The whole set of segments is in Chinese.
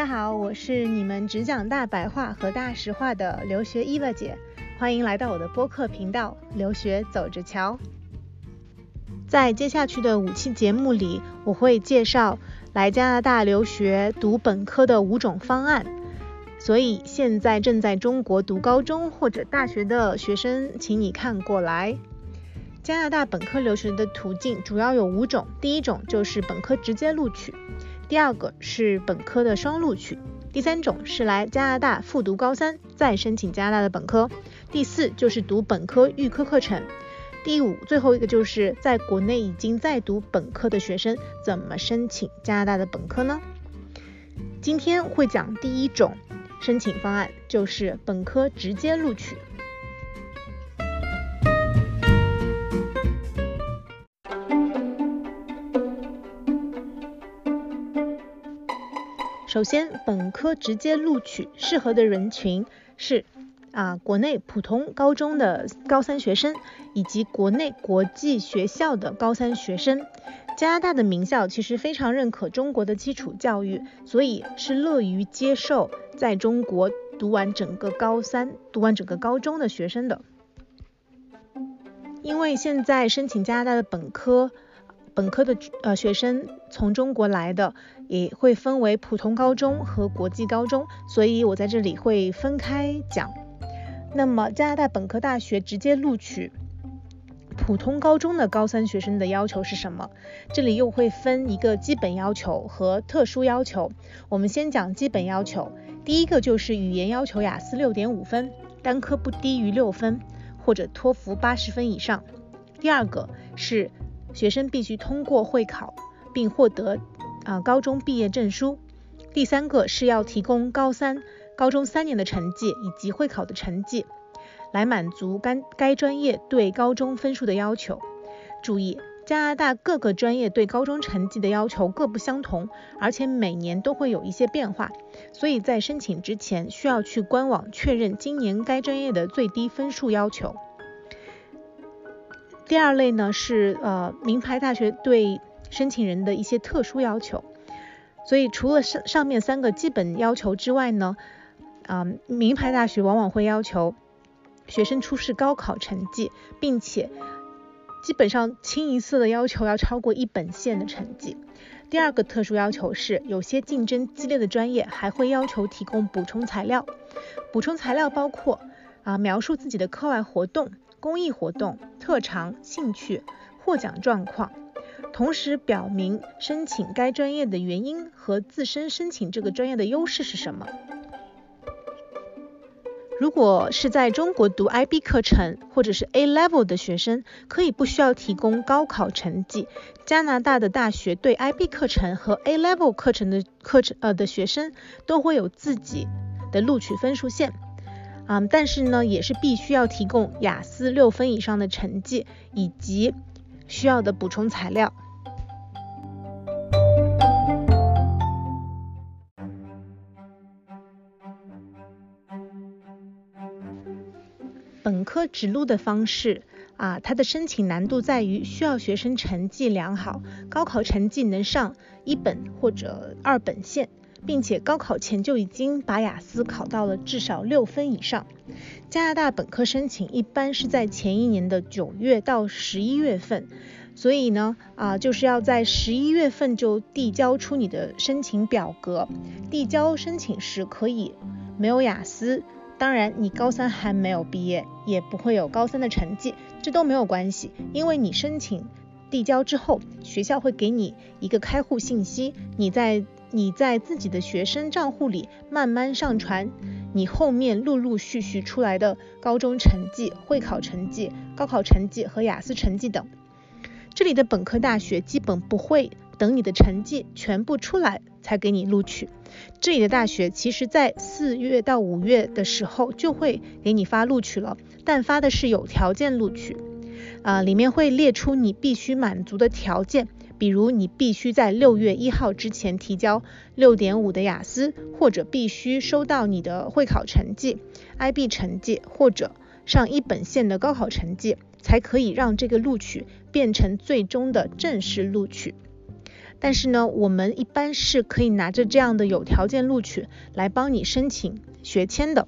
大家好，我是你们只讲大白话和大实话的留学伊娃姐，欢迎来到我的播客频道《留学走着瞧》。在接下去的五期节目里，我会介绍来加拿大留学读本科的五种方案。所以现在正在中国读高中或者大学的学生，请你看过来。加拿大本科留学的途径主要有五种，第一种就是本科直接录取，第二个是本科的双录取，第三种是来加拿大复读高三再申请加拿大的本科，第四就是读本科预科课程，第五最后一个就是在国内已经在读本科的学生怎么申请加拿大的本科呢？今天会讲第一种。申请方案就是本科直接录取。首先，本科直接录取适合的人群是啊，国内普通高中的高三学生以及国内国际学校的高三学生。加拿大的名校其实非常认可中国的基础教育，所以是乐于接受在中国读完整个高三、读完整个高中的学生的。因为现在申请加拿大的本科，本科的呃学生从中国来的也会分为普通高中和国际高中，所以我在这里会分开讲。那么加拿大本科大学直接录取。普通高中的高三学生的要求是什么？这里又会分一个基本要求和特殊要求。我们先讲基本要求，第一个就是语言要求雅思六点五分，单科不低于六分，或者托福八十分以上。第二个是学生必须通过会考，并获得啊高中毕业证书。第三个是要提供高三、高中三年的成绩以及会考的成绩。来满足该该专业对高中分数的要求。注意，加拿大各个专业对高中成绩的要求各不相同，而且每年都会有一些变化，所以在申请之前需要去官网确认今年该专业的最低分数要求。第二类呢是呃名牌大学对申请人的一些特殊要求，所以除了上上面三个基本要求之外呢，啊名牌大学往往会要求。学生出示高考成绩，并且基本上清一色的要求要超过一本线的成绩。第二个特殊要求是，有些竞争激烈的专业还会要求提供补充材料。补充材料包括啊描述自己的课外活动、公益活动、特长、兴趣、获奖状况，同时表明申请该专业的原因和自身申请这个专业的优势是什么。如果是在中国读 IB 课程或者是 A Level 的学生，可以不需要提供高考成绩。加拿大的大学对 IB 课程和 A Level 课程的课程呃的学生都会有自己的录取分数线，啊，但是呢也是必须要提供雅思六分以上的成绩以及需要的补充材料。本科指录的方式啊，它的申请难度在于需要学生成绩良好，高考成绩能上一本或者二本线，并且高考前就已经把雅思考到了至少六分以上。加拿大本科申请一般是在前一年的九月到十一月份，所以呢啊，就是要在十一月份就递交出你的申请表格，递交申请时可以没有雅思。当然，你高三还没有毕业，也不会有高三的成绩，这都没有关系，因为你申请递交之后，学校会给你一个开户信息，你在你在自己的学生账户里慢慢上传你后面陆陆续续出来的高中成绩、会考成绩、高考成绩和雅思成绩等。这里的本科大学基本不会等你的成绩全部出来才给你录取。这里的大学其实，在四月到五月的时候就会给你发录取了，但发的是有条件录取，啊，里面会列出你必须满足的条件，比如你必须在六月一号之前提交六点五的雅思，或者必须收到你的会考成绩、IB 成绩，或者上一本线的高考成绩，才可以让这个录取变成最终的正式录取。但是呢，我们一般是可以拿着这样的有条件录取来帮你申请学签的。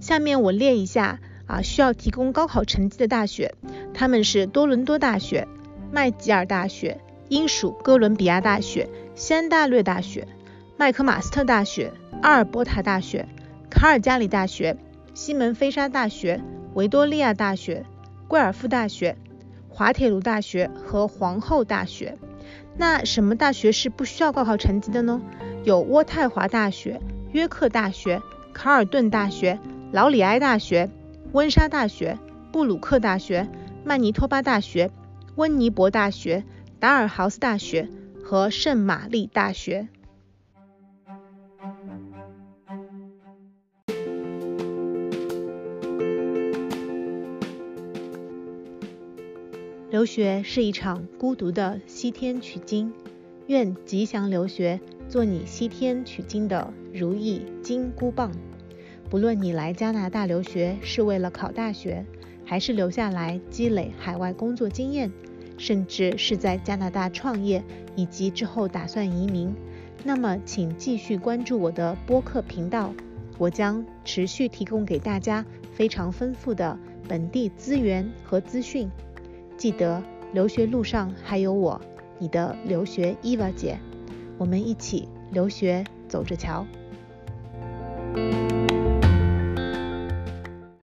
下面我列一下啊，需要提供高考成绩的大学，他们是多伦多大学、麦吉尔大学、英属哥伦比亚大学、西安大略大学、麦克马斯特大学、阿尔伯塔大学、卡尔加里大学、西门菲沙大学、维多利亚大学、贵尔夫大学、滑铁卢大学和皇后大学。那什么大学是不需要高考成绩的呢？有渥太华大学、约克大学、卡尔顿大学。劳里埃大学、温莎大学、布鲁克大学、曼尼托巴大学、温尼伯大学、达尔豪斯大学和圣玛丽大学。留学是一场孤独的西天取经，愿吉祥留学做你西天取经的如意金箍棒。不论你来加拿大留学是为了考大学，还是留下来积累海外工作经验，甚至是在加拿大创业，以及之后打算移民，那么请继续关注我的播客频道，我将持续提供给大家非常丰富的本地资源和资讯。记得留学路上还有我，你的留学伊娃姐，我们一起留学走着瞧。